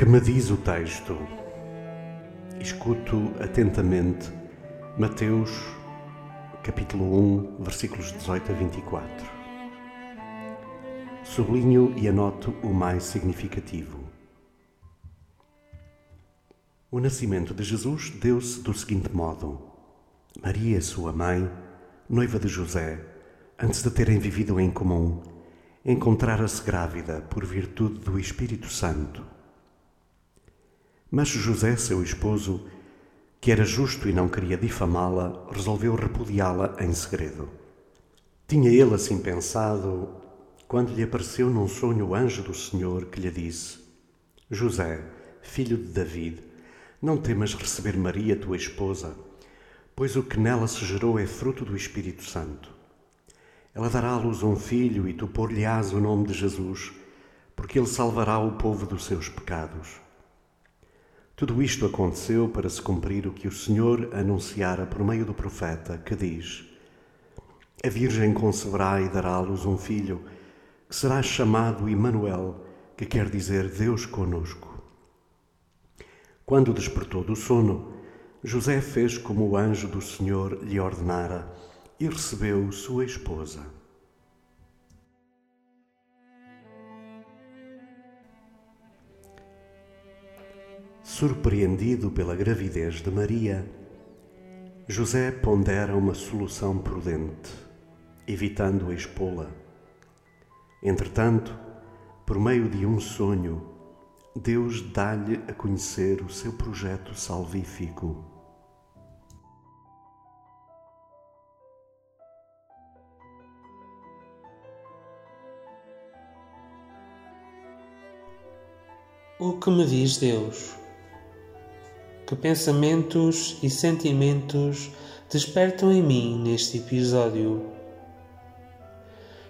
Que me diz o texto? Escuto atentamente Mateus, capítulo 1, versículos 18 a 24. Sublinho e anoto o mais significativo. O nascimento de Jesus deu-se do seguinte modo: Maria, sua mãe, noiva de José, antes de terem vivido em comum, encontrara-se grávida por virtude do Espírito Santo. Mas José, seu esposo, que era justo e não queria difamá-la, resolveu repudiá-la em segredo. Tinha ele assim pensado quando lhe apareceu num sonho o anjo do Senhor que lhe disse: José, filho de David, não temas receber Maria, tua esposa, pois o que nela se gerou é fruto do Espírito Santo. Ela dará à luz um filho e tu pôr-lhe-ás o nome de Jesus, porque ele salvará o povo dos seus pecados. Tudo isto aconteceu para se cumprir o que o Senhor anunciara por meio do profeta, que diz: A Virgem conceberá e dará à luz um filho, que será chamado Emanuel, que quer dizer Deus conosco. Quando despertou do sono, José fez como o anjo do Senhor lhe ordenara e recebeu sua esposa. Surpreendido pela gravidez de Maria, José pondera uma solução prudente, evitando a expô-la. Entretanto, por meio de um sonho, Deus dá-lhe a conhecer o seu projeto salvífico. O que me diz Deus? Que pensamentos e sentimentos despertam em mim neste episódio?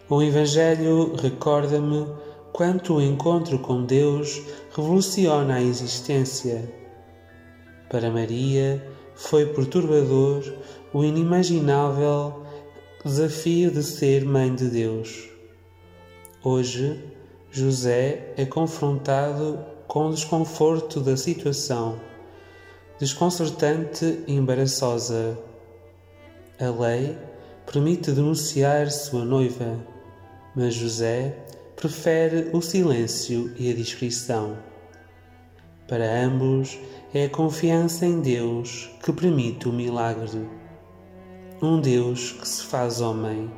O Evangelho recorda-me quanto o encontro com Deus revoluciona a existência. Para Maria foi perturbador o inimaginável desafio de ser mãe de Deus. Hoje, José é confrontado com o desconforto da situação, desconcertante e embaraçosa. A lei permite denunciar sua noiva, mas José prefere o silêncio e a discrição. Para ambos, é a confiança em Deus que permite o milagre. Um Deus que se faz homem,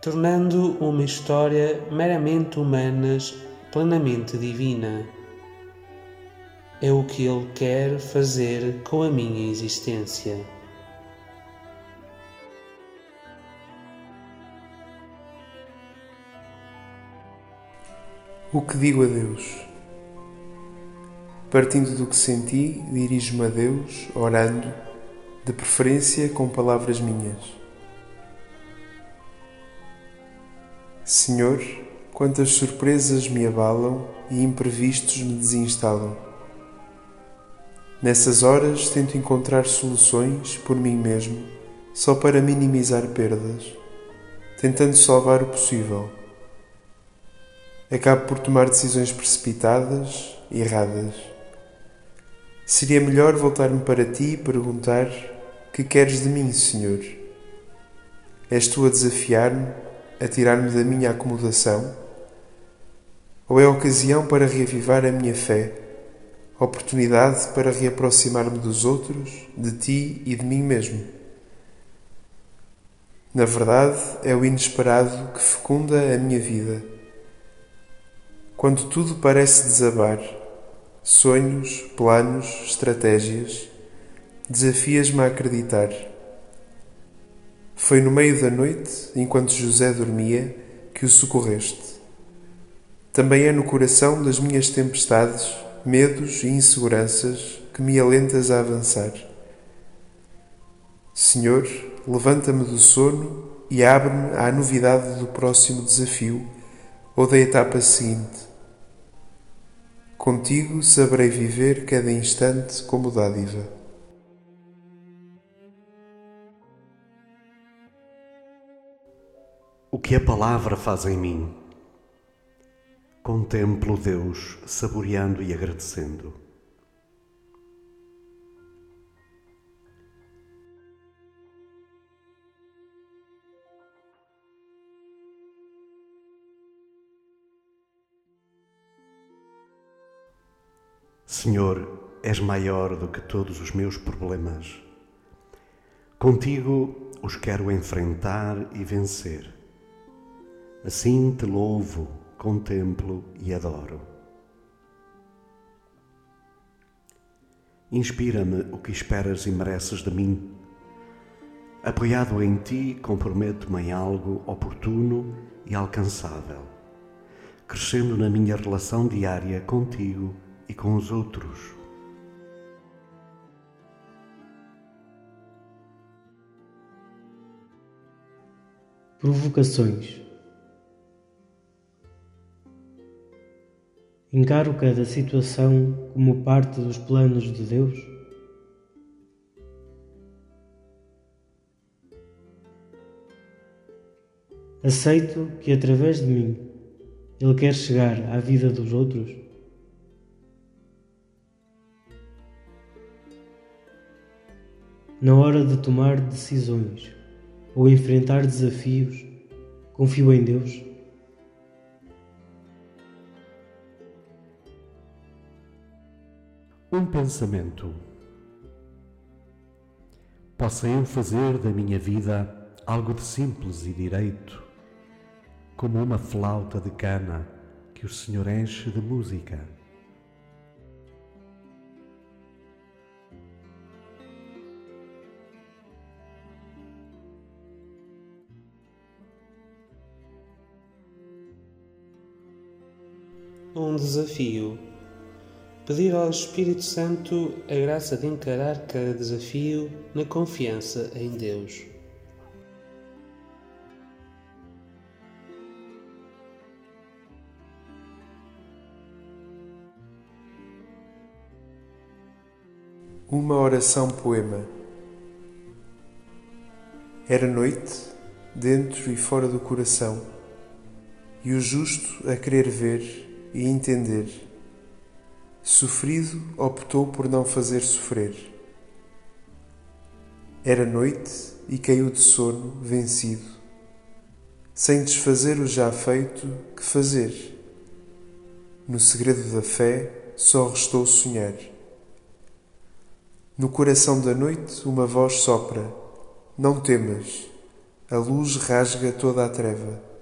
tornando uma história meramente humana plenamente divina. É o que Ele quer fazer com a minha existência. O que digo a Deus? Partindo do que senti, dirijo-me a Deus, orando, de preferência com palavras minhas. Senhor, quantas surpresas me abalam e imprevistos me desinstalam. Nessas horas tento encontrar soluções por mim mesmo, só para minimizar perdas, tentando salvar o possível acabo por tomar decisões precipitadas e erradas. Seria melhor voltar-me para ti e perguntar: Que queres de mim, Senhor? És tu a desafiar-me, a tirar-me da minha acomodação? Ou é ocasião para reavivar a minha fé, oportunidade para reaproximar-me dos outros, de ti e de mim mesmo? Na verdade, é o inesperado que fecunda a minha vida quando tudo parece desabar, sonhos, planos, estratégias, desafias-me a acreditar. Foi no meio da noite, enquanto José dormia, que o socorreste. Também é no coração das minhas tempestades, medos e inseguranças que me alentas a avançar. Senhor, levanta-me do sono e abre-me à novidade do próximo desafio ou da etapa seguinte. Contigo saberei viver cada instante como dádiva. O que a palavra faz em mim? Contemplo Deus saboreando e agradecendo. Senhor, és maior do que todos os meus problemas. Contigo os quero enfrentar e vencer. Assim te louvo, contemplo e adoro. Inspira-me o que esperas e mereces de mim. Apoiado em ti, comprometo-me em algo oportuno e alcançável, crescendo na minha relação diária contigo e com os outros. Provocações. Encaro cada situação como parte dos planos de Deus? Aceito que através de mim Ele quer chegar à vida dos outros? Na hora de tomar decisões ou enfrentar desafios, confio em Deus. Um pensamento possa eu fazer da minha vida algo de simples e direito, como uma flauta de cana que o Senhor enche de música. um desafio. Pedir ao Espírito Santo a graça de encarar cada desafio na confiança em Deus. Uma oração poema. Era noite, dentro e fora do coração, e o justo a querer ver e entender. Sofrido, optou por não fazer sofrer. Era noite e caiu de sono, vencido. Sem desfazer o já feito, que fazer? No segredo da fé, só restou sonhar. No coração da noite, uma voz sopra: Não temas, a luz rasga toda a treva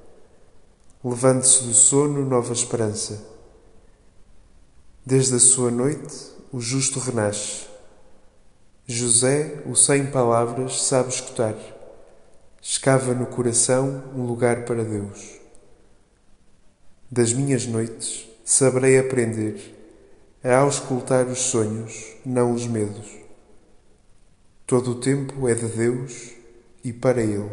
levante-se do sono nova esperança. Desde a sua noite, o justo renasce. José, o sem palavras, sabe escutar. Escava no coração um lugar para Deus. Das minhas noites, saberei aprender a auscultar os sonhos, não os medos. Todo o tempo é de Deus e para Ele.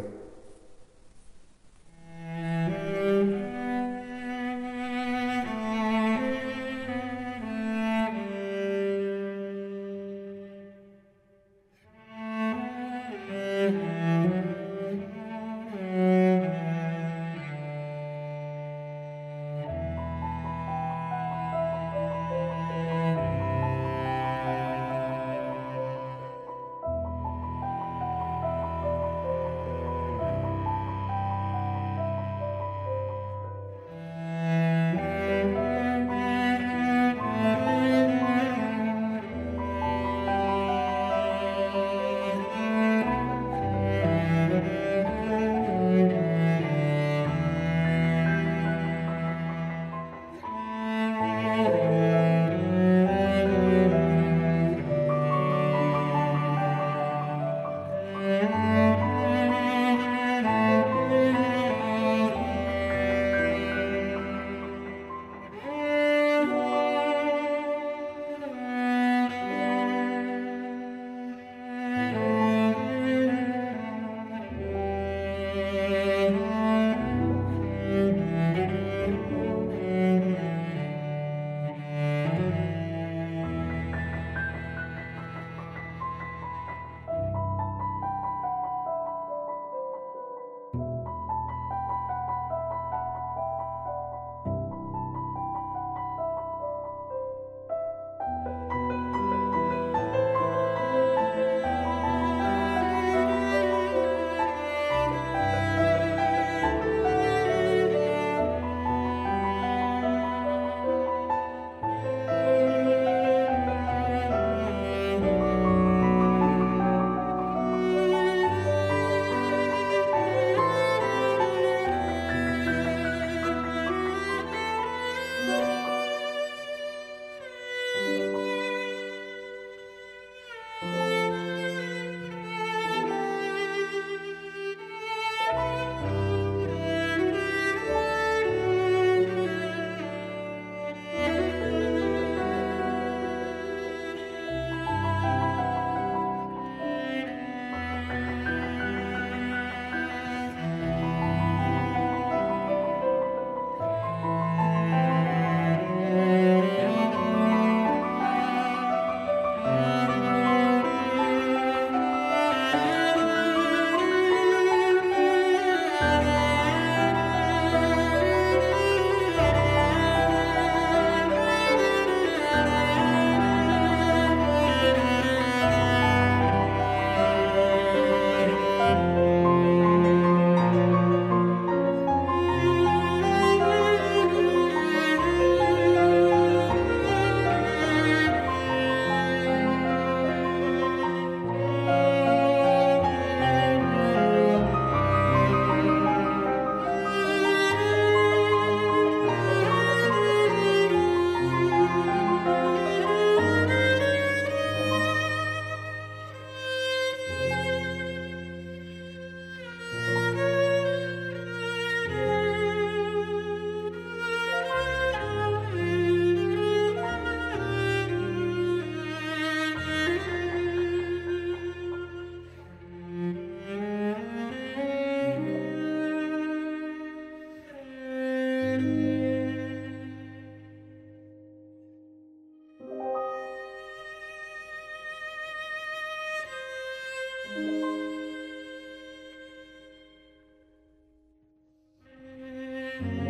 Yeah.